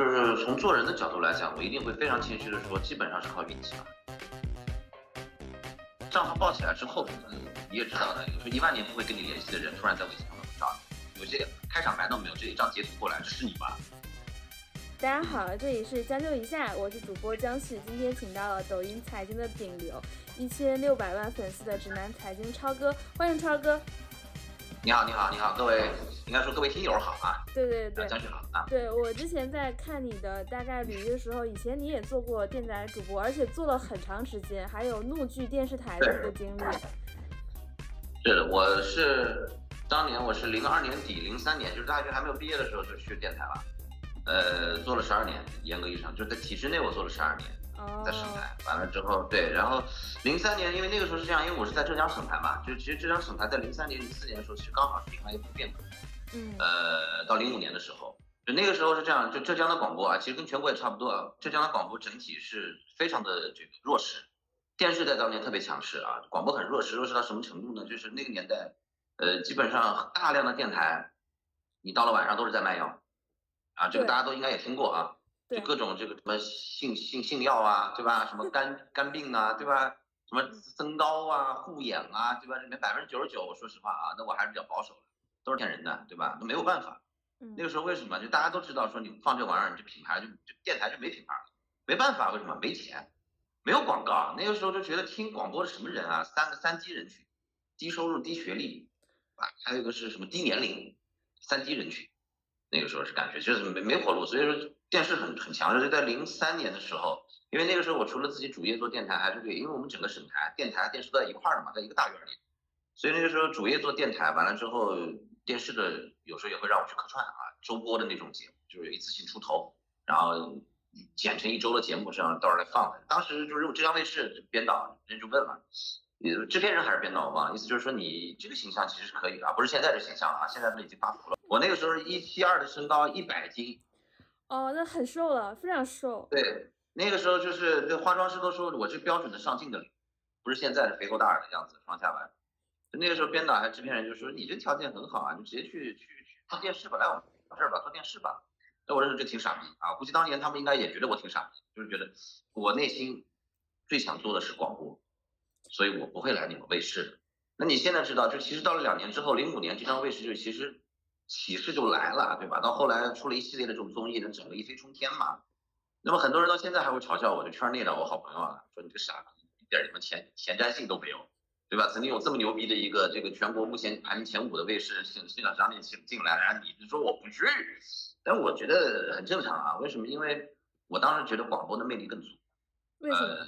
就是从做人的角度来讲，我一定会非常谦虚的说，基本上是靠运气吧。账号爆起来之后，你也知道的，有时候一万年不会跟你联系的人，突然在微信上找你，有些开场白都没有，这一张截图过来，这是你吧？大家好，这里是将就一下，我是主播江旭，今天请到了抖音财经的顶流，一千六百万粉丝的直男财经超哥，欢迎超哥。你好，你好，你好，各位，应该说各位听友好啊。对对对，江旭好啊。对我之前在看你的大概履历的时候，以前你也做过电台主播，而且做了很长时间，还有怒剧电视台的一个经历。是的，我是当年我是零二年底零三年，就是大学还没有毕业的时候就去电台了，呃，做了十二年，严格意义上就是在体制内我做了十二年。在省台完了之后，对，然后零三年，因为那个时候是这样，因为我是在浙江省台嘛，就其实浙江省台在零三年、零四年的时候，其实刚好是另外一波变革。嗯，呃，到零五年的时候，就那个时候是这样，就浙江的广播啊，其实跟全国也差不多啊。浙江的广播整体是非常的这个弱势，电视在当年特别强势啊，广播很弱势，弱势到什么程度呢？就是那个年代，呃，基本上大量的电台，你到了晚上都是在卖药，啊，这个大家都应该也听过啊。就各种这个什么性性性药啊，对吧？什么肝 肝病啊，对吧？什么增高啊、护眼啊，对吧？里面百分之九十九，说实话啊，那我还是比较保守的，都是骗人的，对吧？那没有办法。那个时候为什么？就大家都知道说你放这玩意儿，你这品牌就就电台就没品牌了，没办法，为什么？没钱，没有广告。那个时候就觉得听广播的什么人啊？三个三低人群，低收入、低学历，啊，还有一个是什么低年龄，三低人群。那个时候是感觉就是没没活路，所以说电视很很强势。就在零三年的时候，因为那个时候我除了自己主业做电台，还是对，因为我们整个省台电台电视都在一块儿的嘛，在一个大院里，所以那个时候主业做电台，完了之后电视的有时候也会让我去客串啊，周播的那种节目，就是一次性出头，然后剪成一周的节目这样到时候来放的。当时就是浙江卫视编导人就问了。制片人还是编导我忘了，意思就是说你这个形象其实是可以啊，不是现在的形象啊，现在都已经发福了。我那个时候一七二的身高，一百斤，哦，那很瘦了，非常瘦。对，那个时候就是那化妆师都说我是标准的上镜的脸，不是现在的肥头大耳的样子，双下巴。就那个时候编导还制片人就说你这条件很好啊，你直接去去去做电视吧，来我们这儿吧，做电视吧。那我认为这挺傻逼啊，估计当年他们应该也觉得我挺傻逼，就是觉得我内心最想做的是广播。所以我不会来你们卫视的。那你现在知道，就其实到了两年之后，零五年这张卫视就其实启示就来了，对吧？到后来出了一系列的这种综艺，能整个一飞冲天嘛。那么很多人到现在还会嘲笑我，就圈内的我好朋友啊，说你这个傻逼，一点什么前前瞻性都没有，对吧？曾经有这么牛逼的一个这个全国目前排名前五的卫视，现现在张念请进来，然后你就说我不去，但我觉得很正常啊。为什么？因为我当时觉得广播的魅力更足。为什么？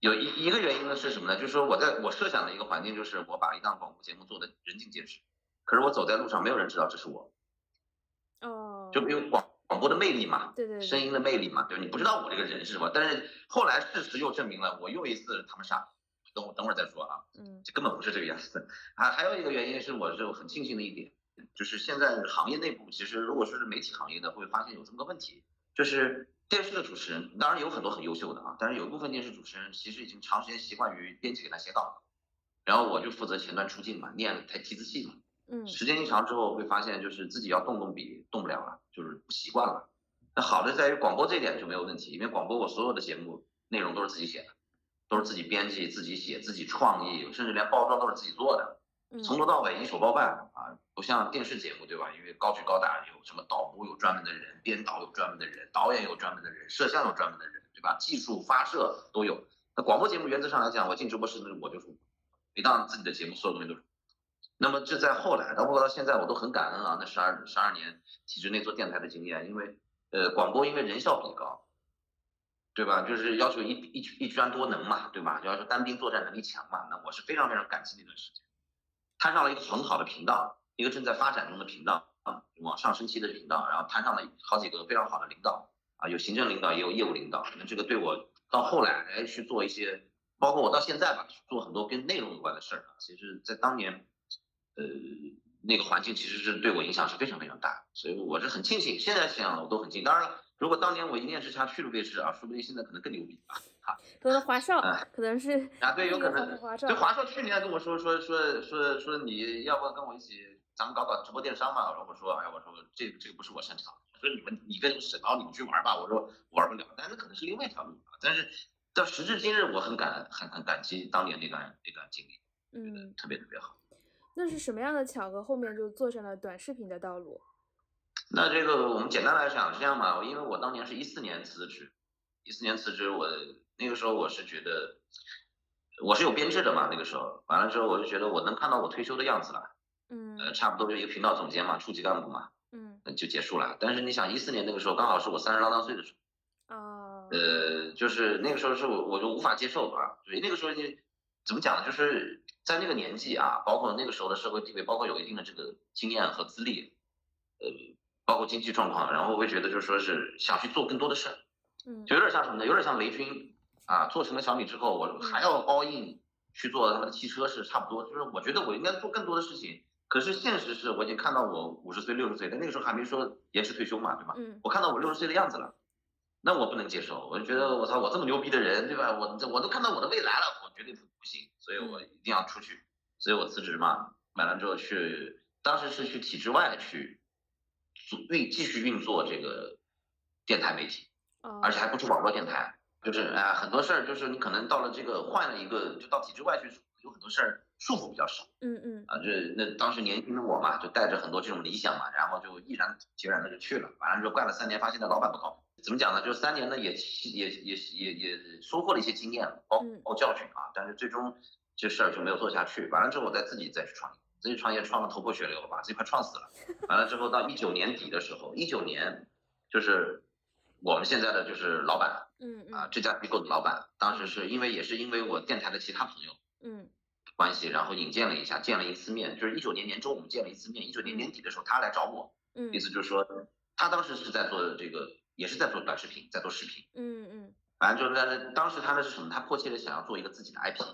有一一个原因呢是什么呢？就是说我在我设想的一个环境，就是我把一档广播节目做的人尽皆知，可是我走在路上，没有人知道这是我。哦。就因为广广播的魅力嘛，对对，声音的魅力嘛，对你不知道我这个人是什么，但是后来事实又证明了我又一次他们傻。等我等会儿再说啊。嗯。这根本不是这个样子。还还有一个原因是我就很庆幸的一点，就是现在行业内部其实如果说是媒体行业的，会发现有这么个问题，就是。电视的主持人当然有很多很优秀的啊，但是有一部分电视主持人其实已经长时间习惯于编辑给他写稿，然后我就负责前端出镜嘛，念台提字器嘛，嗯，时间一长之后会发现就是自己要动动笔动不了了，就是不习惯了。那好的在于广播这一点就没有问题，因为广播我所有的节目内容都是自己写的，都是自己编辑、自己写、自己创意，甚至连包装都是自己做的。从头到尾一手包办啊，不像电视节目对吧？因为高举高打，有什么导播有专门的人，编导有专门的人，导演有专门的人，摄像有专门的人，对吧？技术发射都有。那广播节目原则上来讲，我进直播室那我就是，每当自己的节目所有东西都是。那么这在后来，包括到现在，我都很感恩啊，那十二十二年体制内做电台的经验，因为呃广播因为人效比高，对吧？就是要求一一一专多能嘛，对吧？要求单兵作战能力强嘛，那我是非常非常感激那段时间。摊上了一个很好的频道，一个正在发展中的频道啊，往上升期的频道，然后摊上了好几个非常好的领导啊，有行政领导，也有业务领导。那这个对我到后来来去做一些，包括我到现在吧，做很多跟内容有关的事儿，其实在当年，呃，那个环境其实是对我影响是非常非常大，所以我是很庆幸。现在想我都很庆幸。当然了。如果当年我一念之差去了卫视啊，说不定现在可能更牛逼啊！哈，可能华少，可能是啊，对，有可能。华少，就华少去年跟我说说说说说你要不要跟我一起，咱们搞搞直播电商嘛？然后我说，哎，我说这个这个不是我擅长，说你们你跟沈涛你们去玩吧，我说玩不了，但是可能是另外一条路啊。但是到时至今日，我很感很很感激当年那段那段经历，嗯，特别特别好。那是什么样的巧合？后面就做上了短视频的道路？那这个我们简单来讲是这样吧，因为我当年是一四年辞职，一四年辞职，我那个时候我是觉得我是有编制的嘛，那个时候完了之后我就觉得我能看到我退休的样子了，嗯，呃，差不多就一个频道总监嘛，处级干部嘛，嗯，就结束了。但是你想一四年那个时候刚好是我三十郎当岁的时候，哦，呃，就是那个时候是我我就无法接受啊，所以那个时候你怎么讲呢？就是在那个年纪啊，包括那个时候的社会地位，包括有一定的这个经验和资历，呃，包括经济状况，然后会觉得就是说是想去做更多的事儿，嗯，就有点像什么呢？有点像雷军啊，做成了小米之后，我还要 all in 去做他们的汽车是差不多，就是我觉得我应该做更多的事情。可是现实是我已经看到我五十岁、六十岁，但那个时候还没说延迟退休嘛，对吧？嗯，我看到我六十岁的样子了，那我不能接受，我就觉得我操，我这么牛逼的人，对吧？我这我都看到我的未来了，我绝对不不行，所以我一定要出去，所以我辞职嘛，完了之后去，当时是去体制外去做运继续运作这个电台媒体，哦，而且还不是网络电台，就是哎很多事儿就是你可能到了这个换了一个，就到体制外去，有很多事儿束缚比较少。嗯嗯啊，这那当时年轻的我嘛，就带着很多这种理想嘛，然后就毅然决然的就去了。完了之后干了三年，发现那老板不靠谱。怎么讲呢？就三年呢，也也也也也收获了一些经验，包嗯包括教训啊。但是最终这事儿就没有做下去。完了之后，我再自己再去创业，自己创业创的头破血流，把自己快创死了。完了之后到一九年底的时候，一九年就是我们现在的就是老板嗯啊，这家机构的老板，当时是因为也是因为我电台的其他朋友。嗯关系，然后引荐了一下，见了一次面，就是一九年年中我们见了一次面，一九年年底的时候他来找我，嗯意思就是说他当时是在做这个，也是在做短视频，在做视频，嗯嗯，反正就是但是当时他的是什么？他迫切的想要做一个自己的 IP，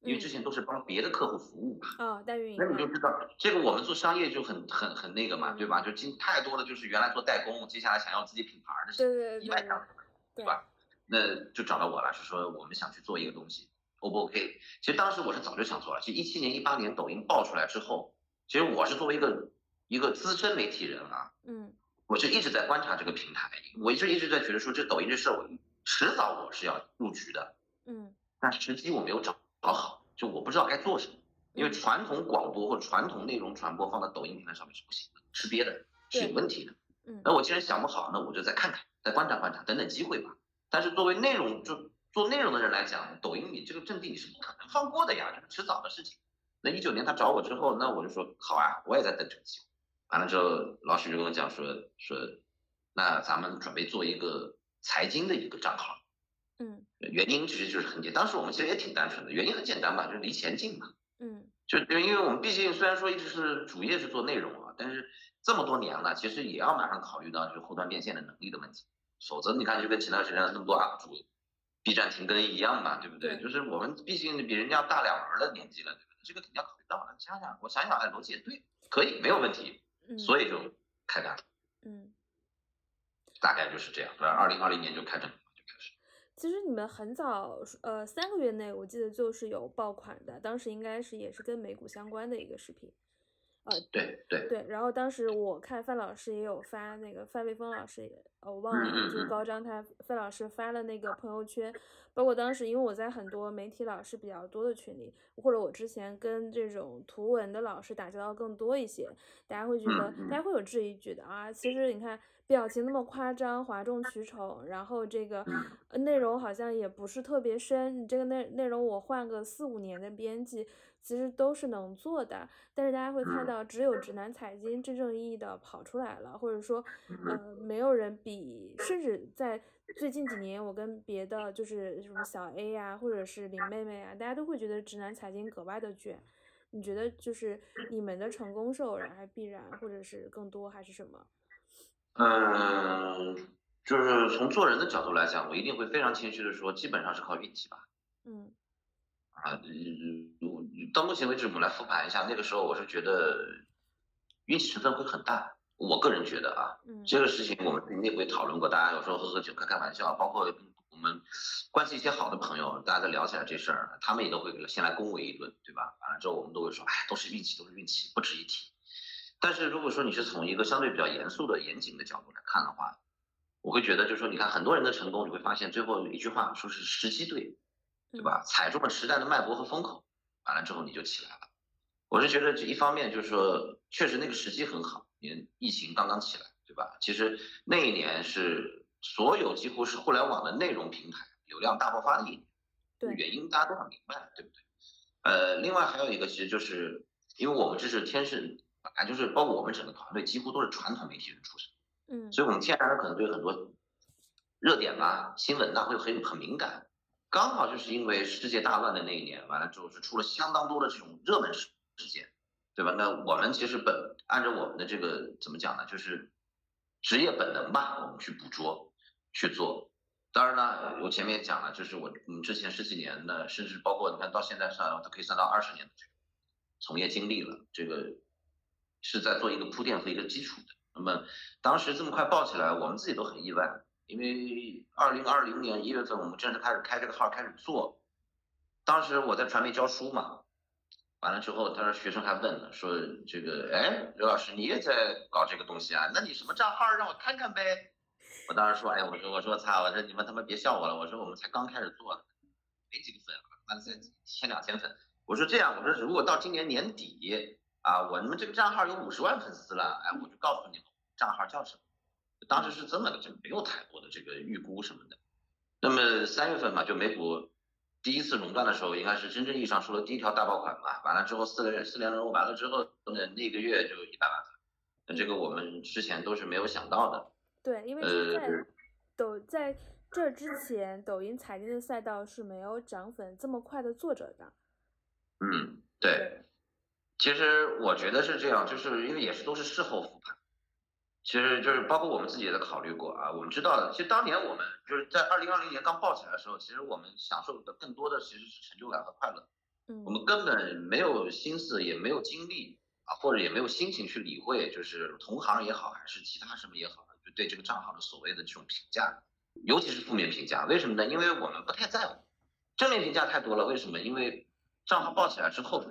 因为之嗯前都是帮别的客户服务嘛。哦，代运营那你就，知道，这个我们做商业就很很很那个嘛，对吧？就今太多的就是原来做代工，接下来想要自己品牌的对，对对对一脉相承，对对吧？那就找到我了，是说我们想去做一个东西，O 不 OK？其实当时我是早就想做了，其实一七年、一八年抖音爆出来之后，其实我是作为一个一个资深媒体人啊，嗯我就一直在观察这个平台，我一直一直在觉得说这抖音这事儿，我迟早我是要入局的，嗯但时机我没有找找好，就我不知道该做什么，因为嗯传统广播或传统内容传播放到抖音平台上面是不行的，吃瘪的，是有问题的。嗯那我既然想不好，那我就再看看，再观察观察，等等机会吧。但是作为内容就做内容的人来讲，抖音你这个阵地你是不可能放过的呀，这是迟早的事情。那一九年他找我之后，那我就说好啊，我也在等这个机会。完了之后，老许就跟我讲说说，那咱们准备做一个财经的一个账号。嗯原因其实就是很简单，当时我们其实也挺单纯的，原因很简单嘛，就是离钱近嘛。嗯就因为我们毕竟虽然说一直是主业是做内容啊，但是这么多年了，其实也要马上考虑到就是后端变现的能力的问题。否则你看就跟前段时间那么多 UP 主 B 站停更一样嘛，对不对？对就是我们毕竟比人家大两轮的年纪了，对不对？这个肯定要考虑到的。想想我想想，哎，逻辑也对，可以没有问题，嗯，所以就开干了，嗯。大概就是这样。反正二零二零年就开整就开始。其实你们很早，呃，三个月内我记得就是有爆款的，当时应该是也是跟美股相关的一个视频，呃，对对，对，然后当时我看范老师也有发那个范卫峰老师也，呃我忘嗯了，就高张他范老师发了那个朋友圈，包括当时因为我在很多媒体老师比较多的群里，或者我之前跟这种图文的老师打交道更多一些，大家会觉得，大家会有质疑，觉得啊，其实你看表情那么夸张，哗众取宠，然后这个内容好像也不是特别深，你这个内内容我换个四五年的编辑，其实都是能做的。但是大家会看嗯到，只有直男财经真正意义的跑出来了，或者说，嗯呃，没有人比，甚至在最近几年，我跟别的就是什么小 A 呀、或者是林妹妹啊，大家都会觉得直男财经格外的卷。你觉得就是你们的成功是偶然还是必然，或者是更多还是什么？嗯，就是从做人的角度来讲，我一定会非常谦虚的说，基本上是靠运气吧。嗯啊，嗯我到目前为止，我们来复盘一下，那个时候我是觉得运气成分会很大。我个人觉得啊，嗯这个事情我们内部也讨论过，大家有时候喝喝酒、开开玩笑，包括我们关系一些好的朋友，大家在聊起来这事儿，他们也都会先来恭维一顿，对吧？完了之后我们都会说，哎，都是运气，都是运气，不值一提。但是如果说你是从一个相对比较严肃的严谨的角度来看的话，我会觉得就是说，你看很多人的成功，你会发现最后一句话说是时机对，对吧？踩中了时代的脉搏和风口，完了之后你就起来了。我是觉得这一方面就是说，确实那个时机很好，你疫情刚刚起来，对吧？其实那一年是所有几乎是互联网的内容平台流量大爆发的一年，对，原因大家都很明白，对不对？呃，另外还有一个其实就是，因为我们这是天生本来就是包括我们整个团队几乎都是传统媒体人出身，嗯，所以我们天然的可能对很多热点啊、新闻呐会很很敏感。刚好就是因为世界大乱的那一年，完了之后是出了相当多的这种热门事事件，对吧？那我们其实本按照我们的这个怎么讲呢？就是职业本能吧，我们去捕捉去做。当然了，我前面也讲了，就是我嗯之前十几年的，甚至包括你看到现在算都可以算到二十年的这个从业经历了，这个是在做一个铺垫和一个基础的。那么当时这么快爆起来，我们自己都很意外，因为二零二零年一月份我们正式开始开这个号开始做，当时我在传媒教书嘛，完了之后，他说学生还问了，说这个哎刘老师你也在搞这个东西啊？那你什么账号让我看看呗？我当时说，哎，我说，我说，操，我说你们他妈别笑我了，我说我们才刚开始做，没几个粉，完了才一千两千粉。我说这样，我说如果到今年年底啊，我们这个账号有五十万粉丝了，哎，我就告诉你们账号叫什么。当时是这么的，就没有太多的这个预估什么的。那么三月份嘛，就美股第一次熔断的时候，应该是真正意义上说的第一条大爆款嘛。完了之后四个月四连熔完了之后，那那个月就一百万粉，那这个我们之前都是没有想到的。对，因为在抖在这之前，抖音财经的赛道是没有涨粉这么快的作者的。嗯，对。其实我觉得是这样，就是因为也是都是事后复盘，其实就是包括我们自己也在考虑过啊。我们知道的，其实当年我们就是在二零二零年刚爆起来的时候，其实我们享受的更多的其实是成就感和快乐。嗯。我们根本没有心思，也没有精力啊，或者也没有心情去理会，就是同行也好，还是其他什么也好。就对这个账号的所谓的这种评价，尤其是负面评价，为什么呢？因为我们不太在乎，正面评价太多了。为什么？因为账号爆起来之后，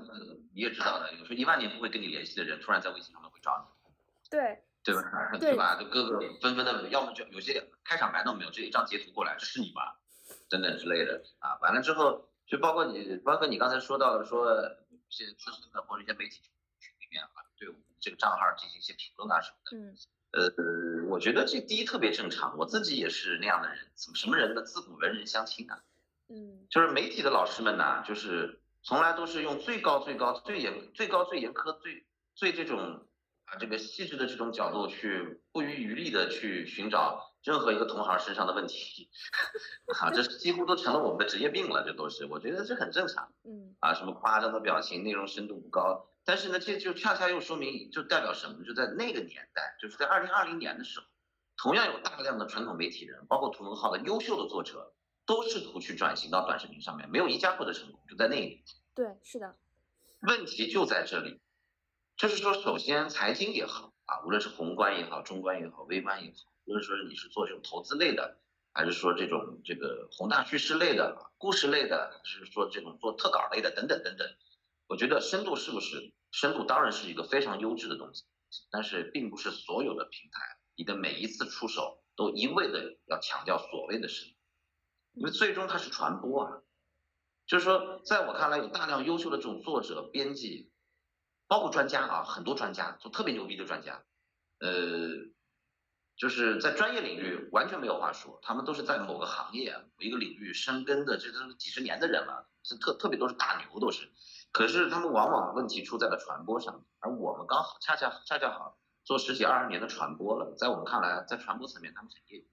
你也知道的，有时候一万年不会跟你联系的人，突然在微信上面会找你，对对吧？对吧？就各个纷纷的，要么就有些开场白都没有，这一张截图过来，这是你吧？等等之类的啊。完了之后，就包括你，包括你刚才说到的，说一些资深的或者一些媒体群里面啊，对我们这个账号进行一些评论啊什么的，嗯。呃，我觉得这第一特别正常，我自己也是那样的人，怎么什么人呢？自古文人相亲啊，嗯，就是媒体的老师们呐，就是从来都是用最高最高最严最高最严苛最最这种啊这个细致的这种角度去不遗余力的去寻找任何一个同行身上的问题，啊，这几乎都成了我们的职业病了，这都是，我觉得这很正常，嗯，啊，什么夸张的表情，内容深度不高。但是呢，这就恰恰又说明，就代表什么？就在那个年代，就是在二零二零年的时候，同样有大量的传统媒体人，包括图文号的优秀的作者，都试图去转型到短视频上面，没有一家获得成功。就在那一年。对，是的。问题就在这里，就是说，首先财经也好啊，无论是宏观也好、中观也好、微观也好，无论说你是做这种投资类的，还是说这种这个宏大叙事类的、故事类的，还是说这种做特稿类的，等等等等。我觉得深度是不是深度当然是一个非常优质的东西，但是并不是所有的平台，你的每一次出手都一味的要强调所谓的深度，因为最终它是传播啊。就是说，在我看来，有大量优秀的这种作者、编辑，包括专家啊，很多专家，就特别牛逼的专家，呃，就是在专业领域完全没有话说，他们都是在某个行业、某一个领域深耕的，这都是几十年的人了，这特特别都是大牛，都是。可是他们往往问题出在了传播上，而我们刚好恰恰恰恰好做十几二十年的传播了，在我们看来，在传播层面他们很业余，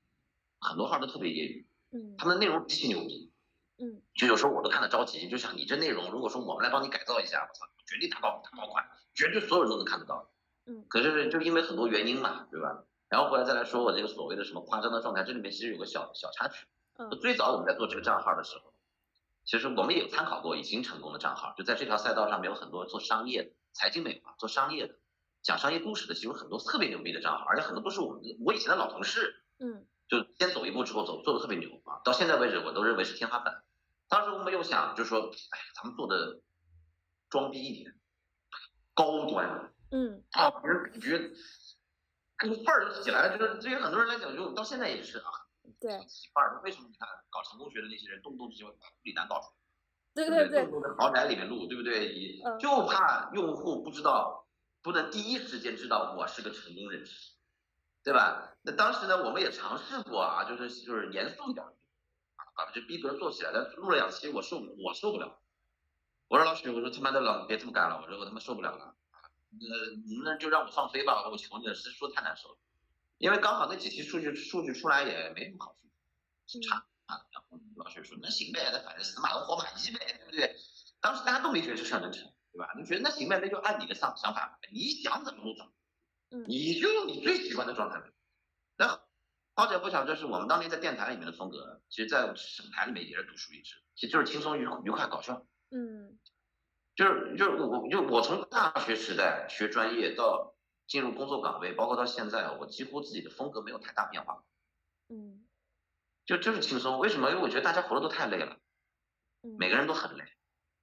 很多号都特别业余，嗯，他们的内容极其牛逼，嗯，就有时候我都看得着急，就想你这内容，如果说我们来帮你改造一下，我操，绝对大爆大爆款，绝对所有人都能看得到，嗯，可是就因为很多原因嘛，对吧？然后回来再来说我这个所谓的什么夸张的状态，这里面其实有个小小插曲，嗯，最早我们在做这个账号的时候。其实我们也有参考过已经成功的账号，就在这条赛道上面有很多做商业的、财经美嘛，做商业的、讲商业故事的，其实很多特别牛逼的账号，而且很多都是我们我以前的老同事，嗯，就先走一步之后走做的特别牛啊，到现在为止我都认为是天花板。当时我们又想，就说，哎，咱们做的装逼一点，高端，嗯，啊，人感觉这个范儿就起来了，就是对于很多人来讲，就到现在也是啊，对，起范儿。为什么你看搞成功学的那些人，动不动就把里南搞出来？对对对，动不动在豪宅里面录，对不对？以嗯就怕用户不知道，不能第一时间知道我是个成功人士，对吧？那当时呢，我们也尝试过啊，就是就是严肃一点，啊，把这逼格做起来。但录了两期，我受我受不了。我说老许，我说他妈的老别这么干了，我说我他妈受不了了。呃，你们就让我放飞吧，我求你了，是说太难受了。因为刚好那几期数据数据出来也没什么好数据，是差啊。然后老许说那行呗，那反正死马当活马医呗，对不对？当时大家都没觉得这事儿能成，对吧？你觉得那行呗，那就按你的想想法，你想怎么弄怎么录，嗯你就用你最喜欢的状态。那好巧不巧，这是我们当年在电台里面的风格，其实在省台里面也是独树一帜，其实就是轻松愉愉快搞笑。嗯就是就是我就我从大学时代学专业到进入工作岗位，包括到现在，我几乎自己的风格没有太大变化，嗯就就是轻松。为什么？因为我觉得大家活得都太累了，嗯，每个人都很累，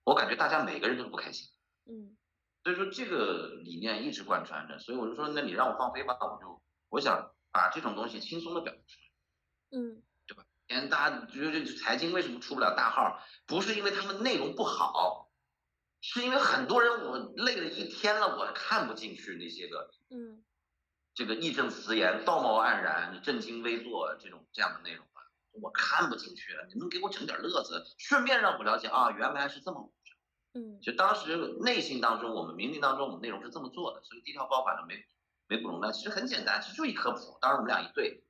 我感觉大家每个人都不开心。嗯所以说这个理念一直贯穿着，所以我就说，那你让我放飞吧，我就我想把这种东西轻松的表达出来。嗯现在大家觉得这财经为什么出不了大号？不是因为他们内容不好，是因为很多人我累了一天了，我看不进去那些个嗯这个义正辞严、道貌岸然、正襟危坐这种这样的内容吧，我看不进去了。你们给我整点乐子，顺便让我了解啊，原来是这么回事。嗯就当时内心当中，我们冥冥当中，我们内容是这么做的，所以第一条包反的没没不容呢，其实很简单，其实就一科普。当时我们俩一对，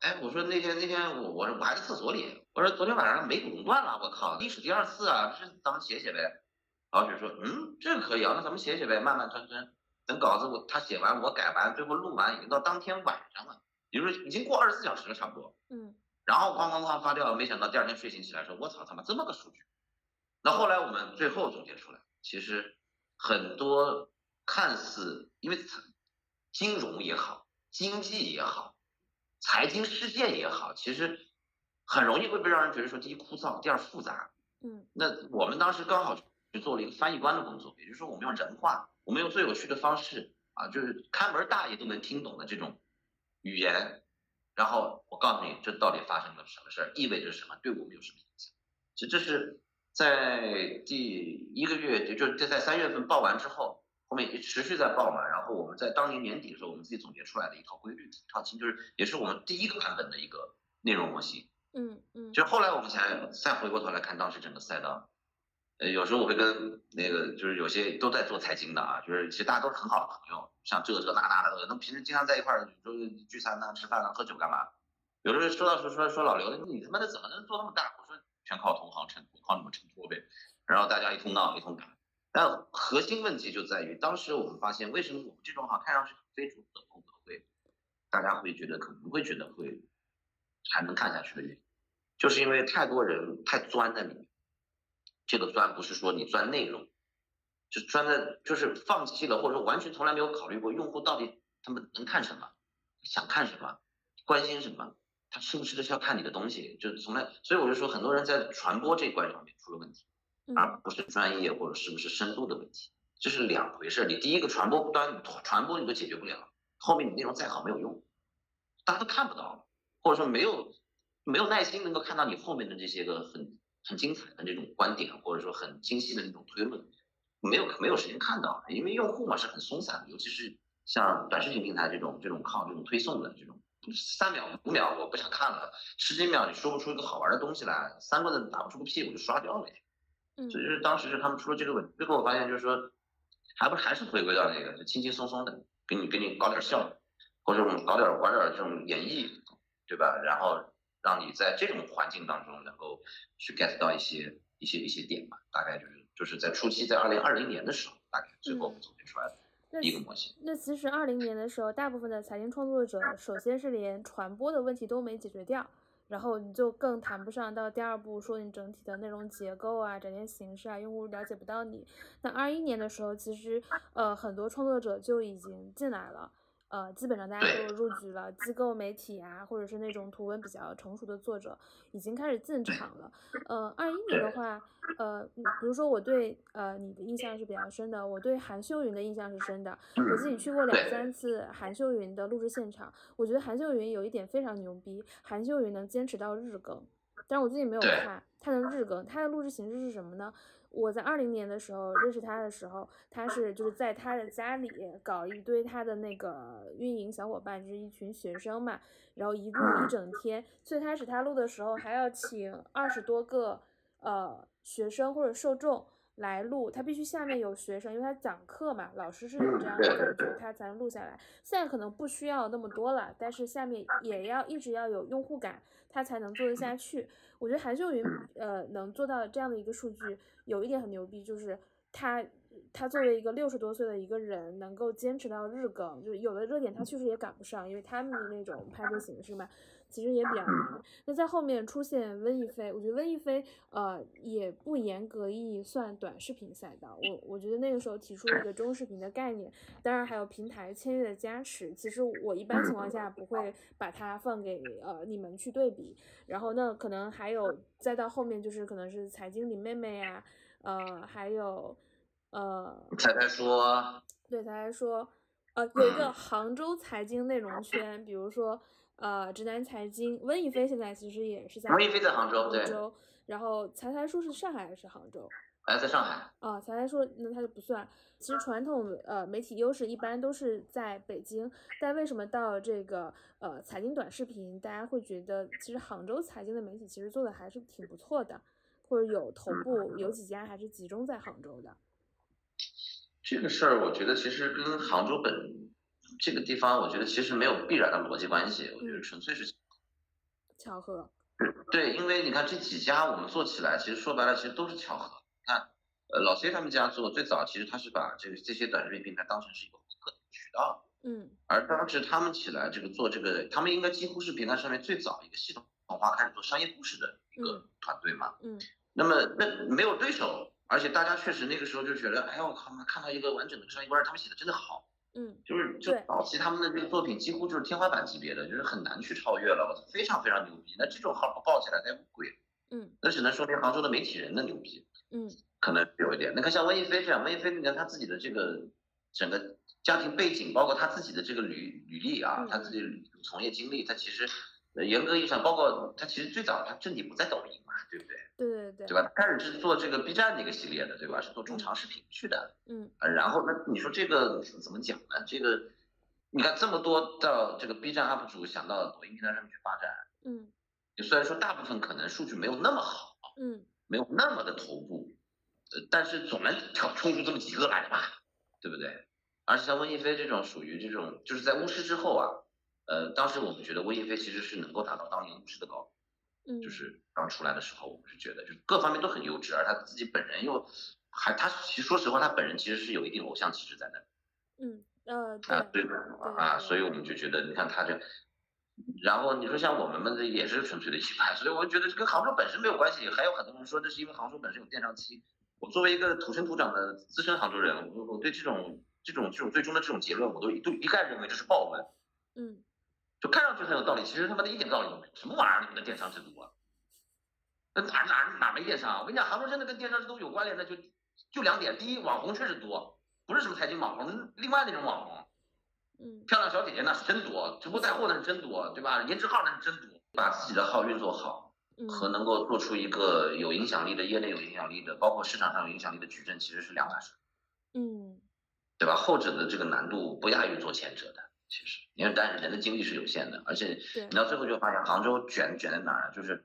哎，我说那天那天我我我还在厕所里，我说昨天晚上美股熔断了，我靠，历史第二次啊，这咱们写写呗。老许说，嗯，这个可以啊，那咱们写写呗，慢慢吞吞，等稿子我他写完我改完，最后录完已经到当天晚上了，也就是已经过二十四小时了差不多。嗯然后哐哐哐发掉，没想到第二天睡醒起来说，我操他妈这么个数据。那后来我们最后总结出来，其实很多看似因为金融也好，经济也好，财经事件也好，其实很容易会被让人觉得说，第一枯燥，第二复杂。嗯那我们当时刚好去做了一个翻译官的工作，也就是说我们用人话，我们用最有趣的方式啊，就是看门大爷都能听懂的这种语言，然后我告诉你这到底发生了什么事儿，意味着什么，对我们有什么影响。其实这是在第一个月，也就是在三月份报完之后，后面也持续在爆嘛，然后我们在当年年底的时候，我们自己总结出来的一套规律，一套经就是也是我们第一个版本的一个内容模型。嗯嗯就后来我们才再回过头来看当时整个赛道，呃，有时候我会跟那个就是有些都在做财经的啊，就是其实大家都是很好的朋友，像这这那那的，那平时经常在一块儿，有时候聚餐呐、吃饭呐、喝酒干嘛？有的时候说到说说说老刘，你他妈的怎么能做那么大？我说全靠同行衬托，靠你们衬托呗。然后大家一通闹一通打，但核心问题就在于，当时我们发现，为什么我们这种哈看上去非主流的风格会，大家会觉得可能会觉得会还能看下去的原因，就是因为太多人太钻在里面。这个钻不是说你钻内容，就钻在就是放弃了，或者说完全从来没有考虑过用户到底他们能看什么，想看什么，关心什么，他吃不吃得消看你的东西，就从来，所以我就说很多人在传播这一关上面出了问题。而嗯不是专业或者是不是深度的问题，这是两回事。你第一个传播端传播你都解决不了，后面你内容再好没有用，大家都看不到，或者说没有没有耐心能够看到你后面的这些个很很精彩的这种观点，或者说很精细的那种推论，没有没有时间看到，因为用户嘛是很松散的，尤其是像短视频平台这种这种靠这种推送的这种。三秒五秒我不想看了，十几秒你说不出一个好玩的东西来，三个字打不出个屁我就刷掉了。嗯所以就是当时是他们出了这个问题，最后我发现就是说，还不还是回归到那个就轻轻松松的，给你给你搞点笑，或者我们搞点玩点这种演绎，对吧？然后让你在这种环境当中能够去 get 到一些一些一些点吧，大概就是就是在初期在二零二零年的时候，大概最后总结出来一个模型。那其实二零年的时候，大部分的财经创作者，首先是连传播的问题都没解决掉，然后你就更谈不上到第二步说你整体的内容结构啊、展现形式啊，用户了解不到你。那二一年的时候，其实呃很多创作者就已经进来了。呃，基本上大家都入局了，机构媒体啊，或者是那种图文比较成熟的作者，已经开始进场了。呃，二一年的话，呃，比如说我对呃你的印象是比较深的，我对韩秀云的印象是深的。我自己去过两三次韩秀云的录制现场，我觉得韩秀云有一点非常牛逼，韩秀云能坚持到日更，但是我最近没有看，她能日更，她的录制形式是什么呢？我在二零年的时候认识他的时候，他是就是在他的家里搞一堆他的那个运营小伙伴，就是一群学生嘛，然后一录一整天。最开始他录的时候还要请二十多个呃学生或者受众来录，他必须下面有学生，因为他讲课嘛，老师是有这样的感觉，他才能录下来。现在可能不需要那么多了，但是下面也要一直要有用户感，他才能做得下去。我觉得韩秀云呃能做到这样的一个数据。有一点很牛逼，就是他，他作为一个六十多岁的一个人，能够坚持到日更，就是有的热点他确实也赶不上，因为他们的那种拍摄形式嘛，其实也比较难。那在后面出现温亦菲，我觉得温亦菲，呃，也不严格意义算短视频赛道。我我觉得那个时候提出了一个中视频的概念，当然还有平台签约的加持。其实我一般情况下不会把它放给呃你们去对比。然后那可能还有再到后面就是可能是财经林妹妹呀。呃，还有，呃，才才说，对，才才说，呃，有一个杭州财经内容圈，比如说，呃，直男财经，温亦菲现在其实也是在，温亦菲在杭州，对，然后财财叔是上海还是杭州？哎，在上海。啊，财财说那他就不算。其实传统呃媒体优势一般都是在北京，但为什么到这个呃财经短视频，大家会觉得其实杭州财经的媒体其实做的还是挺不错的？或者有头部有几家还是集中在杭州的？这个事儿，我觉得其实跟杭州本这个地方，我觉得其实没有必然的逻辑关系。我觉得纯粹是巧合。对，因为你看这几家我们做起来，其实说白了其实都是巧合。看，呃，老 C 他们家做最早，其实他是把这个这些短视频平台当成是一个获客渠道。嗯。而当时他们起来这个做这个，他们应该几乎是平台上面最早一个系统化开始做商业故事的一个团队嘛。嗯。那么那没有对手，而且大家确实那个时候就觉得，哎呦我靠，看到一个完整的商业故事，他们写的真的好，嗯，就是就早期他们的这个作品几乎就是天花板级别的，就是很难去超越了，非常非常牛逼。那这种号爆起来太贵，嗯，那只能说明杭州的媒体人的牛逼，嗯，可能有一点。那看像温亦菲这样，温亦菲你看她自己的这个整个家庭背景，包括她自己的这个履履历啊，她自己从业经历，她其实。严格意义上，包括他其实最早他阵地不在抖音嘛，对不对？对对对，对吧？他开始是做这个 B 站那个系列的，对吧？是做中长视频去的。嗯。然后那你说这个怎么讲呢？这个你看这么多到这个 B 站 UP 主想到抖音平台上面去发展，嗯，虽然说大部分可能数据没有那么好，嗯，没有那么的头部，呃，但是总能挑冲出这么几个来吧，对不对？而且像温亦菲这种属于这种就是在巫师之后啊。呃，当时我们觉得温亦飞其实是能够达到当年巫师的高度，嗯，就是刚出来的时候，我们是觉得就是各方面都很优质，而他自己本人又还他其实说实话，他本人其实是有一定偶像气质在那，嗯呃啊对啊，所以我们就觉得你看他这，然后你说像我们们这也是纯粹的一派，所以我觉得这跟杭州本身没有关系。还有很多人说这是因为杭州本身有电商期，我作为一个土生土长的资深杭州人，我我对这种这种这种最终的这种结论，我都都一概认为这是爆文，嗯。就看上去很有道理，其实他妈的一点道理都没。什么玩意儿？你们的电商制度啊？那哪哪哪没电商？我跟你讲，杭州真的跟电商制度有关联的就就两点：第一，网红确实多，不是什么财经网红，另外那种网红，嗯，漂亮小姐姐那是真多，直播带货那是真多，对吧？颜值号那是真多。把自己的号运作好，和能够做出一个有影响力的业内有影响力的，包括市场上有影响力的矩阵，其实是两码事。嗯，对吧？后者的这个难度不亚于做前者的。其实，因为但是人的精力是有限的，而且你到最后就发现杭州卷卷在哪儿就是，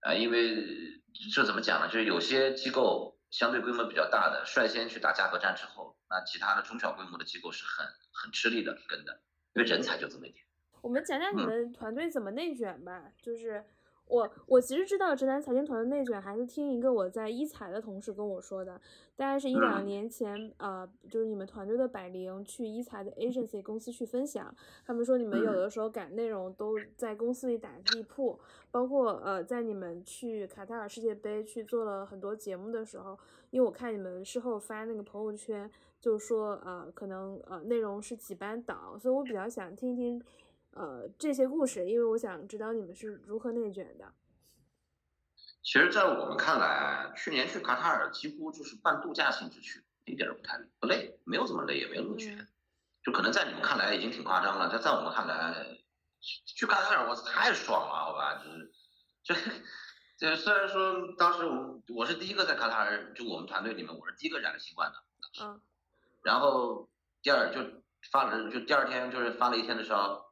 呃，因为这怎么讲呢？就是有些机构相对规模比较大的，率先去打价格战之后，那其他的中小规模的机构是很很吃力的跟的，因为人才就这么一点。我们讲讲你们团队怎么内卷吧，就是我我其实知道直男财经团的内卷，还是听一个我在一财的同事跟我说的，大概是一两年前，呃，就是你们团队的百灵去一财的 agency 公司去分享，他们说你们有的时候赶内容都在公司里打地铺，包括呃在你们去卡塔尔世界杯去做了很多节目的时候，因为我看你们事后发那个朋友圈，就说呃可能呃内容是几班倒，所以我比较想听一听。呃，这些故事，因为我想知道你们是如何内卷的。其实，在我们看来，去年去卡塔尔几乎就是半度假性质去，一点都不太不累，没有怎么累，也没有那么卷。就可能在你们看来已经挺夸张了，但在我们看来，去卡塔尔我太爽了，好吧？就是，就，就虽然说当时我我是第一个在卡塔尔，就我们团队里面我是第一个染了新冠的。嗯。然后第二就发了，就第二天就是发了一天的烧。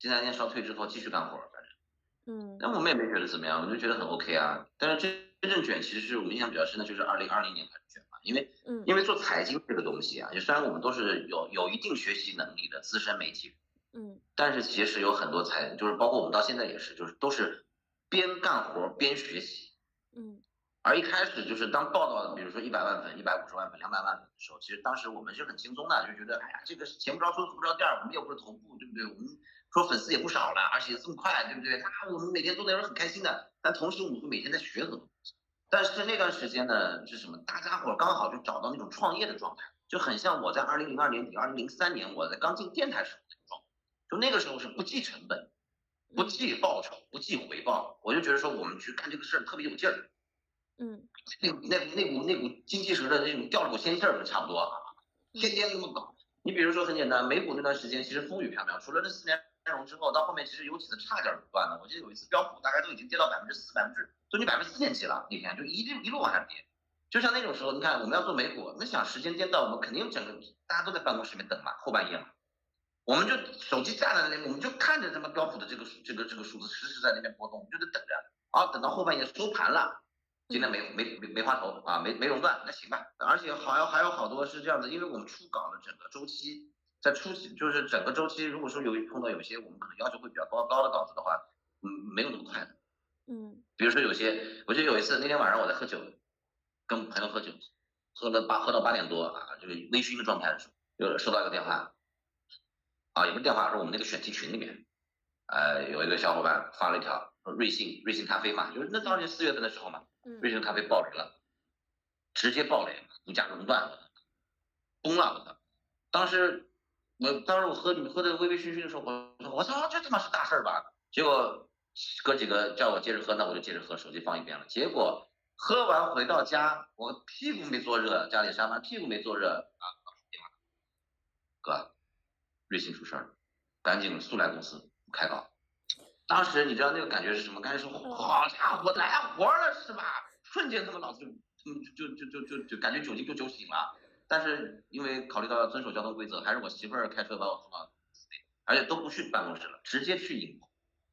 第三天烧退之后继续干活，反正，嗯，那我们也没觉得怎么样，我就觉得很 OK 啊。但是真真正卷，其实是我们印象比较深的，就是二零二零年开始卷嘛，因为，嗯，因为做财经这个东西啊，就虽然我们都是有有一定学习能力的资深媒体，嗯，但是其实有很多财，就是包括我们到现在也是，就是都是边干活边学习，嗯，而一开始就是当报道，比如说一百万粉、一百五十万粉、两百万粉的时候，其实当时我们是很轻松的，就觉得，哎呀，这个前不着村后不着店，我们又不是头部，对不对？我们。说粉丝也不少了，而且这么快，对不对？啊我们每天做内容很开心的，但同时我们会每天在学很多东西。但是那段时间呢，是什么？大家伙刚好就找到那种创业的状态，就很像我在二零零二年底、二零零三年我在刚进电台时候那种状态。就那个时候是不计成本、不计报酬、不计回报，我就觉得说我们去干这个事儿特别有劲儿。嗯，那那那股那股经济时的那种掉了股仙气儿，差不多啊，天天那么搞。你比如说很简单，美股那段时间其实风雨飘飘，除了那四年。内容之后到后面其实有几次差点断了，我记得有一次标普大概都已经跌到百分之四、百分之都你百分之四点几了，那天就一路一路往下跌。就像那种时候，你看我们要做美股，那想时间颠倒，我们肯定整个大家都在办公室里面等嘛，后半夜嘛，我们就手机架在那里，我们就看着他妈标普的这个这个这个数字实时在那边波动，我们就得等着。啊，等到后半夜收盘了，今天没没没没花头啊，没没熔断，那行吧。而且好有还有好多是这样子，因为我们初稿的整个周期。在初期，就是整个周期，如果说有碰到有些我们可能要求会比较高高的稿子的话，嗯，没有那么快的，嗯，比如说有些，我记得有一次那天晚上我在喝酒，跟朋友喝酒，喝了八喝到八点多啊，就是微醺的状态的时候，又收到一个电话，啊，也不是电话，是我们那个选题群里面，呃，有一个小伙伴发了一条，说瑞幸瑞幸咖啡嘛，就是那当年四月份的时候嘛，瑞幸咖啡爆雷了，直接爆雷，股价熔断了，崩了，当时。我当时我喝你喝的微微醺醺的时候，我说我操，这他妈是大事儿吧？结果哥几个叫我接着喝，那我就接着喝，手机放一边了。结果喝完回到家，我屁股没坐热，家里沙发屁股没坐热啊，哥，瑞幸出事儿了，赶紧速来公司开稿。当时你知道那个感觉是什么？感觉说好家伙来活了是吧？瞬间他妈脑子就就就就就就感觉酒精就酒醒了。但是因为考虑到要遵守交通规则，还是我媳妇儿开车把我送到，而且都不去办公室了，直接去影棚。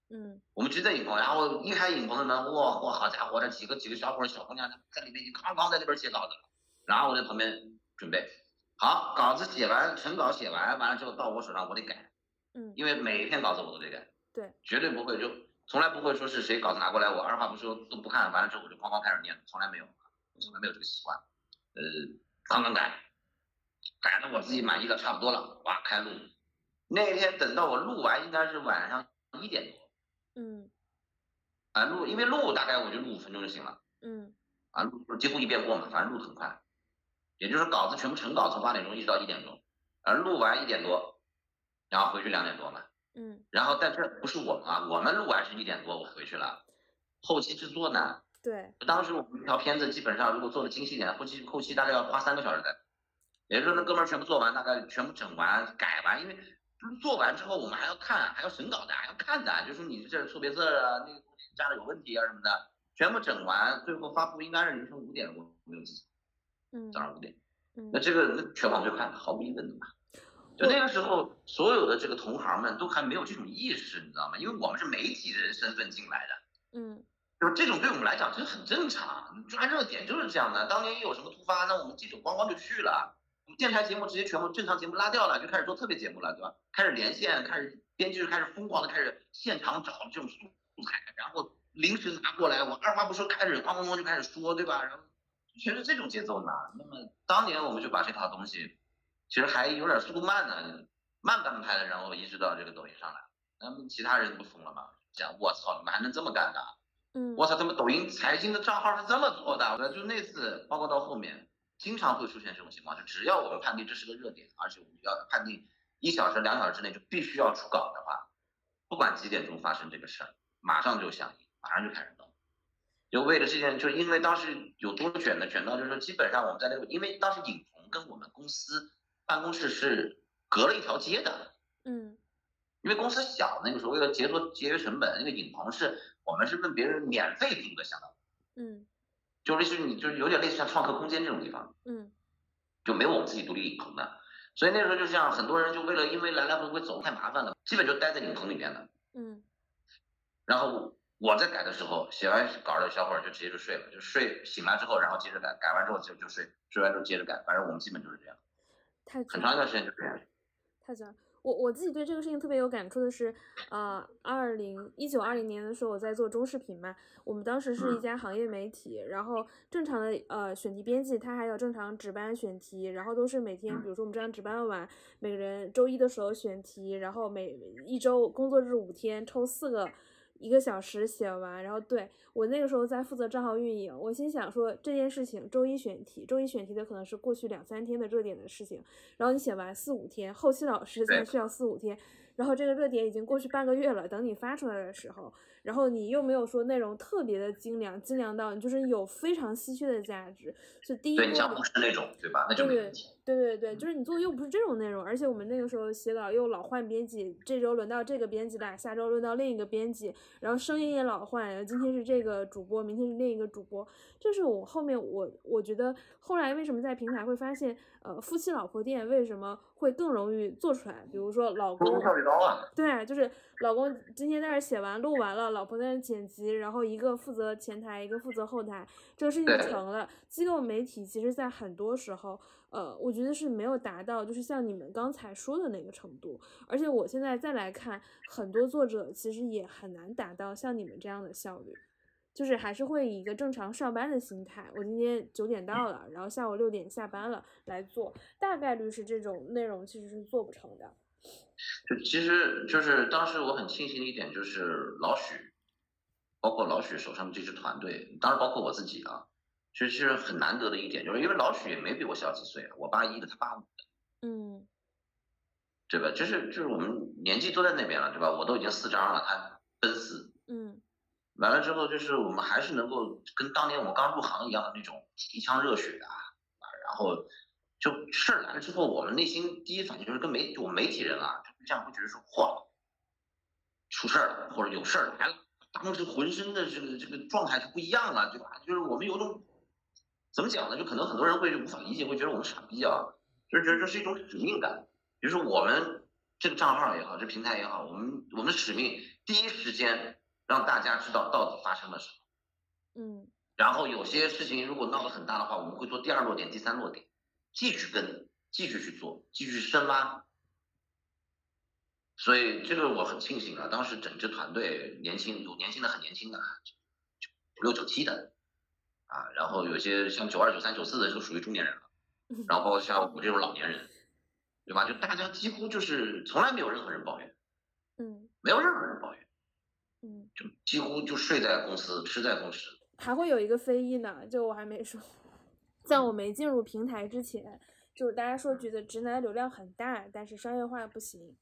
嗯，我们直接在影棚，然后一开影棚的门，哇哇，好家伙，这几个几个小伙小姑娘在里面已经哐哐在那边写稿子了，然后我在旁边准备，好，稿子写完，成稿写完，完了之后到我手上我得改。嗯，因为每一篇稿子我都得改。对，绝对不会就从来不会说是谁稿子拿过来我二话不说都不看，完了之后我就哐哐开始念，从来没有，从来没有这个习惯。呃，刚刚改。改的我自己满意的差不多了，哇，开录。那天等到我录完，应该是晚上一点多。嗯。啊，录，因为录大概我就录五分钟就行了。嗯。啊，录几乎一遍过嘛，反正录很快。也就是稿子全部成稿，从八点钟一直到一点钟，啊录完一点多，然后回去两点多嘛。嗯。然后，但这不是我们啊，我们录完是一点多，我回去了。后期制作呢？对。当时我们一条片子基本上如果做的精细点，后期后期大概要花三个小时的。也就是说，那哥们儿全部做完，大概全部整完、改完，因为做完之后我们还要看，还要审稿的，还要看的，就说你这错别字啊，那个加的有问题啊什么的，全部整完，最后发布应该是凌晨五点，我没有记错，嗯，早上五点，嗯，那这个那全网最快，毫无疑问的嘛。就那个时候，所有的这个同行们都还没有这种意识，你知道吗？因为我们是媒体人身份进来的，嗯，就是这种对我们来讲其实很正常，抓热点就是这样的。当年一有什么突发，那我们记者咣咣就去了。我们电台节目直接全部正常节目拉掉了，就开始做特别节目了，对吧？开始连线，开始编剧开始疯狂的开始现场找这种素材，然后临时拿过来，我二话不说开始哐哐哐就开始说，对吧？然后全是这种节奏呢。那么当年我们就把这套东西，其实还有点速度慢呢，慢半拍的，然后移植到这个抖音上来。那么其他人不疯了吗？讲我操，你们还能这么干的？嗯，我操，他们抖音财经的账号是这么做的？就那次，包括到后面，经常会出现这种情况，就只要我们判定这是个热点，而且我们要判定一小时、两小时之内就必须要出稿的话，不管几点钟发生这个事儿，马上就响应，马上就开始弄。就为了这件，就是因为当时有多卷的，卷到就是说，基本上我们在那个，因为当时影棚跟我们公司办公室是隔了一条街的，嗯。因为公司小，那个时候为了节约节约成本，那个影棚是我们是问别人免费租的，相当于，嗯，就类似于你就是有点类似像创客空间这种地方，嗯，就没有我们自己独立影棚的，所以那时候就这样，很多人就为了因为来来回回走太麻烦了，基本就待在影棚里面的，嗯，然后我在改的时候，写完稿的小伙儿就直接就睡了，就睡醒来之后，然后接着改，改完之后就就睡，睡完之后接着改，反正我们基本就是这样，太很长一段时间就这样，太久。我我自己对这个事情特别有感触的是，呃，二零一九二零年的时候，我在做中视频嘛，我们当时是一家行业媒体，然后正常的呃选题编辑他还要正常值班选题，然后都是每天，比如说我们这样值班完，每个人周一的时候选题，然后每一周工作日五天抽四个。一个小时写完，然后对我那个时候在负责账号运营，我心想说这件事情周一选题，周一选题的可能是过去两三天的热点的事情，然后你写完四五天，后期老师才需要四五天，然后这个热点已经过去半个月了，等你发出来的时候。然后你又没有说内容特别的精良，精良到你就是有非常稀缺的价值，所以第一对，你像不是那种，对吧？那就对对对对对，就是你做的又不是这种内容，而且我们那个时候写稿又老换编辑，这周轮到这个编辑了，下周轮到另一个编辑，然后声音也老换，今天是这个主播，明天是另一个主播，这是我后面我我觉得后来为什么在平台会发现，呃，夫妻老婆店为什么会更容易做出来？比如说老公效率高啊，对，就是老公今天在这写完录完了。老婆在那剪辑，然后一个负责前台，一个负责后台，这个事情就成了。机构媒体其实，在很多时候，呃，我觉得是没有达到，就是像你们刚才说的那个程度。而且我现在再来看，很多作者其实也很难达到像你们这样的效率，就是还是会以一个正常上班的心态，我今天九点到了，然后下午六点下班了来做，大概率是这种内容其实是做不成的。就其实就是当时我很庆幸的一点就是老许，包括老许手上的这支团队，当然包括我自己啊，其实是很难得的一点，就是因为老许也没比我小几岁，我八一的，他八五的，嗯，对吧？就是就是我们年纪都在那边了，对吧？我都已经四张了，他奔四，嗯，完了之后就是我们还是能够跟当年我们刚入行一样的那种一腔热血啊啊，然后。就事儿来了之后，我们内心第一反应就是跟媒我们媒体人啊，这样会觉得说，嚯，出事儿了，或者有事儿来了，当时浑身的这个这个状态就不一样了，对吧？就是我们有种怎么讲呢？就可能很多人会无法理解，会觉得我们傻逼啊，就是觉得这是一种使命感。比如说我们这个账号也好，这平台也好，我们我们的使命第一时间让大家知道到底发生了什么，嗯，然后有些事情如果闹得很大的话，我们会做第二落点、第三落点。继续跟，继续去做，继续深挖，所以这个我很庆幸啊，当时整支团队年轻，有年轻的很年轻的，九六九七的，啊，然后有些像九二九三九四的就属于中年人了，然后包括像我这种老年人，对吧？就大家几乎就是从来没有任何人抱怨，嗯，没有任何人抱怨，嗯，就几乎就睡在公司，吃在公司，还会有一个非议呢，就我还没说。在我没进入平台之前，就是大家说觉得直男流量很大，但是商业化不行，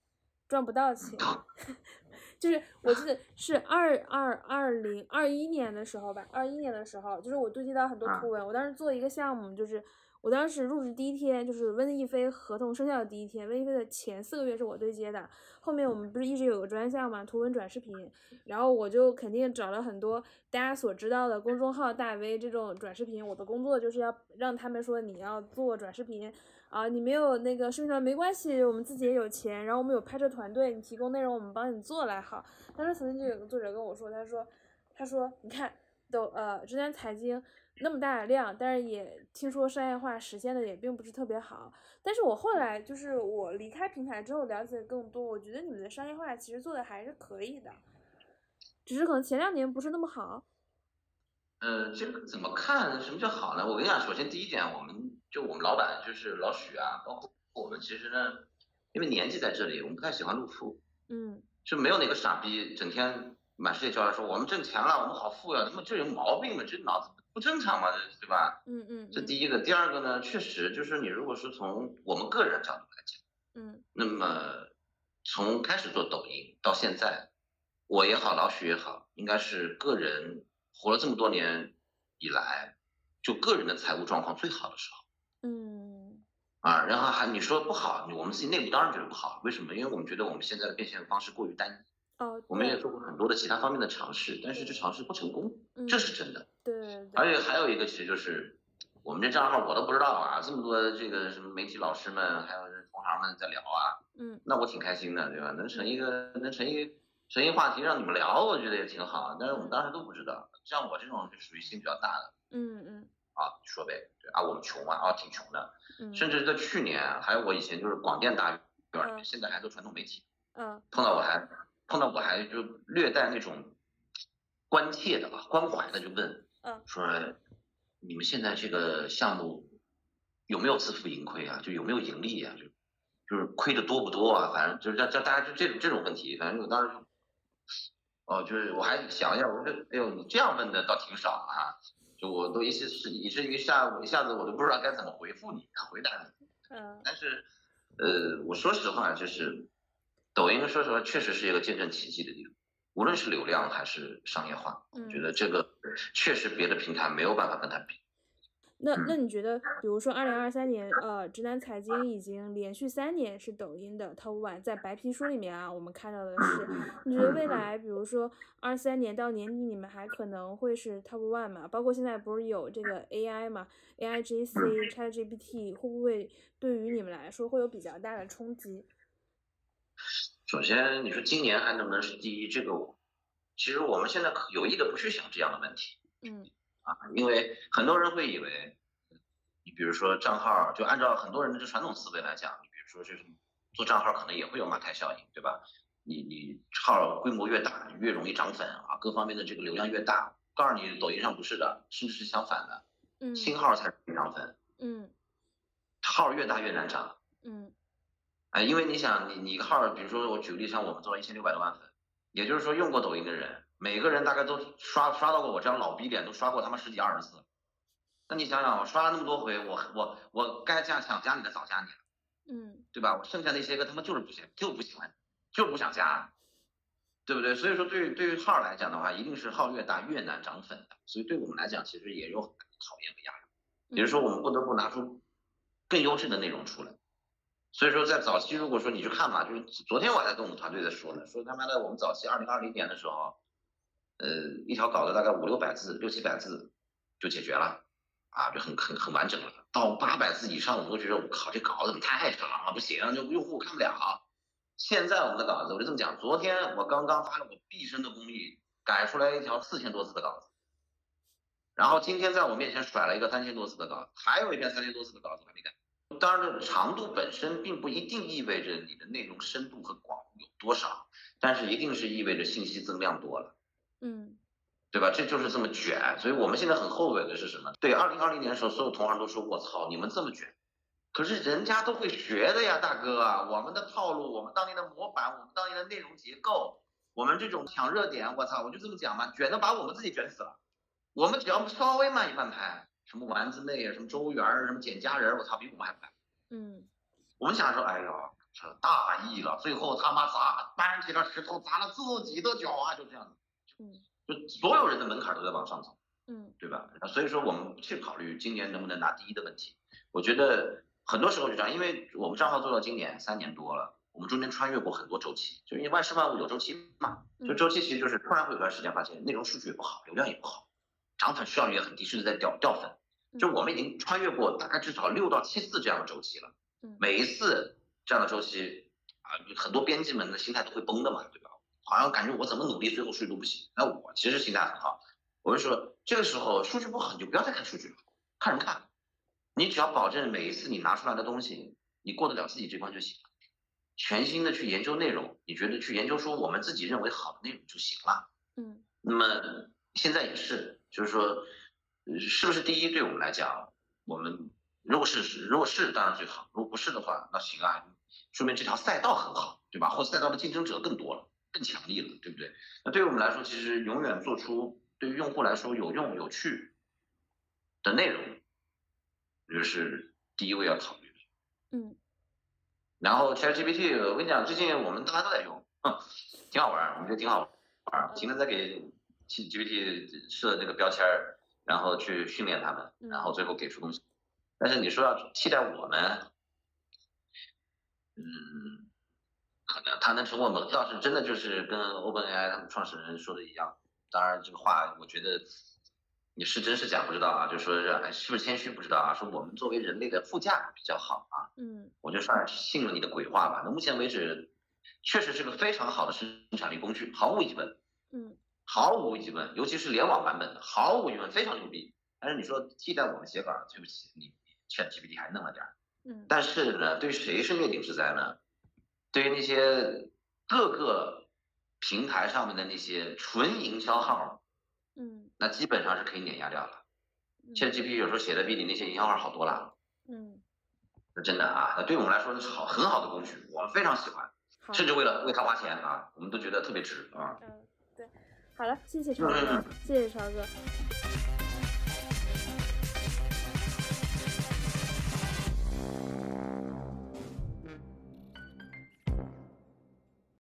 赚不到钱。就是我记得是二二二零二一年的时候吧，二一年的时候，就是我对接到很多图文，我当时做一个项目，就是。我当时入职第一天，就是温亦菲合同生效的第一天。温亦菲的前四个月是我对接的，后面我们不是一直有个专项嘛，图文转视频，然后我就肯定找了很多大家所知道的公众号大 V 这种转视频。我的工作就是要让他们说你要做转视频啊，你没有那个视频团没关系，我们自己也有钱，然后我们有拍摄团队，你提供内容我们帮你做来好。当时曾经就有个作者跟我说，他说，他说你看都呃之前财经。那么大的量，但是也听说商业化实现的也并不是特别好。但是我后来就是我离开平台之后了解更多，我觉得你们的商业化其实做的还是可以的。只是可能前两年不是那么好。呃，这个怎么看？什么叫好呢？我跟你讲，首先第一点，我们就我们老板就是老许啊，包括我们，其实呢，因为年纪在这里，我们不太喜欢露富。嗯。就没有哪个傻逼整天满世界叫来说我们挣钱了，我们好富呀，他妈这有毛病吗？这脑子不正常吗？这对吧？嗯嗯。这第一个，第二个呢，确实就是你如果是从我们个人角度来讲，嗯，那么从开始做抖音到现在，我也好，老许也好，应该是个人。活了这么多年以来，就个人的财务状况最好的时候，嗯，啊，然后还你说不好，我们自己内部当然觉得不好，为什么？因为我们觉得我们现在的变现方式过于单一，哦，我们也做过很多的其他方面的尝试，但是这尝试不成功，这是真的，对，而且还有一个其实就是，我们这账号我都不知道啊，这么多这个什么媒体老师们还有同行们在聊啊，嗯，那我挺开心的，对吧？能成一个能成一。成一话题让你们聊，我觉得也挺好。但是我们当时都不知道，像我这种就属于心比较大的。嗯嗯。啊，说呗，对啊，我们穷啊，啊，挺穷的。嗯。甚至在去年，还有我以前就是广电大院，现在还做传统媒体。嗯。碰到我还碰到我还就略带那种关切的吧，关怀的就问，嗯，说你们现在这个项目有没有自负盈亏啊？就有没有盈利啊？就就是亏的多不多啊？反正就是这这大家就这种这种问题，反正我当时就。哦，就是我还想一下，我说，哎呦，你这样问的倒挺少啊，就我都一些是以至于下一下子我都不知道该怎么回复你，回答你。嗯。但是，呃，我说实话，就是抖音，说实话，确实是一个见证奇迹的地方，无论是流量还是商业化，我觉得这个确实别的平台没有办法跟它比。那那你觉得，比如说二零二三年，呃，直男财经已经连续三年是抖音的 top one，在白皮书里面啊，我们看到的是，你觉得未来，比如说二三年到年底，你们还可能会是 top one 吗？包括现在不是有这个 AI 嘛，AI GC、ChatGPT，会不会对于你们来说会有比较大的冲击？首先，你说今年还能不能是第一？这个，其实我们现在有意的不去想这样的问题。嗯。啊，因为很多人会以为，你比如说账号，就按照很多人的这传统思维来讲，你比如说就是做账号可能也会有马太效应，对吧？你你号规模越大，越容易涨粉啊，各方面的这个流量越大。告诉你，抖音上不是的，甚至是相反的，嗯，新号才容易涨粉，嗯，号越大越难涨，嗯，哎，因为你想，你你一个号，比如说我举个例，像我们做了一千六百多万粉，也就是说用过抖音的人。每个人大概都刷刷到过我这样老逼脸，都刷过他妈十几二十次。那你想想，我刷了那么多回，我我我该加想加你的早加你了，嗯，对吧？我剩下那些个他妈就是不行就不喜欢，就不想加，对不对？所以说对于对于号来讲的话，一定是号越大越难涨粉的。所以对我们来讲，其实也有很大的考验和压力。也就是说，我们不得不拿出更优质的内容出来。所以说，在早期如果说你去看嘛，就是昨天我还在跟我们团队在说呢，说他妈的我们早期二零二零年的时候。呃，一条稿子大概五六百字、六七百字就解决了，啊，就很很很完整了。到八百字以上，我们都觉得我靠，这稿子怎么太长了，不行，就用户看不了。现在我们的稿子，我就这么讲，昨天我刚刚发了我毕生的功力改出来一条四千多字的稿子，然后今天在我面前甩了一个三千多字的稿子，还有一篇三千多字的稿子还没改。当然，长度本身并不一定意味着你的内容深度和广有多少，但是一定是意味着信息增量多了。嗯，对吧？这就是这么卷，所以我们现在很后悔的是什么？对，二零二零年的时候，所有同行都说：“我操，你们这么卷。”可是人家都会学的呀，大哥啊！我们的套路，我们当年的模板，我们当年的内容结构，我们这种抢热点，我操，我就这么讲嘛，卷的把我们自己卷死了。我们只要稍微慢一半拍，什么丸子妹啊，什么周元儿，什么简佳人，我操，比我们还快。嗯，我们想说，哎呦，这大意了，最后他妈砸搬起了石头砸了自己的脚啊，就这样子。嗯，就所有人的门槛都在往上走，嗯，对吧？所以说我们不去考虑今年能不能拿第一的问题。我觉得很多时候就这样，因为我们账号做到今年三年多了，我们中间穿越过很多周期，就因为万事万物有周期嘛。就周期其实就是突然会有段时间发现内容数据也不好，流量也不好，涨粉效率也很低，甚至在掉掉粉。就我们已经穿越过大概至少六到七次这样的周期了。每一次这样的周期啊，很多编辑们的心态都会崩的嘛，对吧？好像感觉我怎么努力，最后数据都不行。那我其实心态很好，我就说这个时候数据不好，你就不要再看数据了，看什么看。你只要保证每一次你拿出来的东西，你过得了自己这关就行了。全新的去研究内容，你觉得去研究出我们自己认为好的内容就行了。嗯，那么现在也是，就是说，是不是第一对我们来讲，我们如果是如果是当然最好，如果不是的话，那行啊，说明这条赛道很好，对吧？或赛道的竞争者更多了，更强力了，对不对？那对于我们来说，其实永远做出对于用户来说有用有趣的内容，就是第一位要考虑的。嗯。然后 ChatGPT，我跟你讲，最近我们大家都在用，挺好玩，我们觉得挺好玩，不停的在给 GPT 设那个标签儿，然后去训练他们，然后最后给出东西。但是你说要替代我们，嗯，可能他能成为我们，倒是真的就是跟 OpenAI 他们创始人说的一样。当然这个话，我觉得。你是真是假不知道啊，就说是是不是谦虚不知道啊，说我们作为人类的副驾比较好啊，嗯，我就算是信了你的鬼话吧。那目前为止，确实是个非常好的生产力工具，毫无疑问，嗯，毫无疑问，尤其是联网版本的，毫无疑问非常牛逼。但是你说替代我们写稿，对不起，你 ChatGPT 还嫩了点儿，嗯，但是呢，对谁是灭顶之灾呢？对于那些各个平台上面的那些纯营销号。嗯，那基本上是可以碾压掉了。现在 GPT 有时候写的比你那些营销号好多了。嗯，那真的啊，那对我们来说那是好很好的工具，我们非常喜欢，甚至为了为它花钱啊，我们都觉得特别值啊。嗯，对，好了，谢谢超哥，谢谢超哥。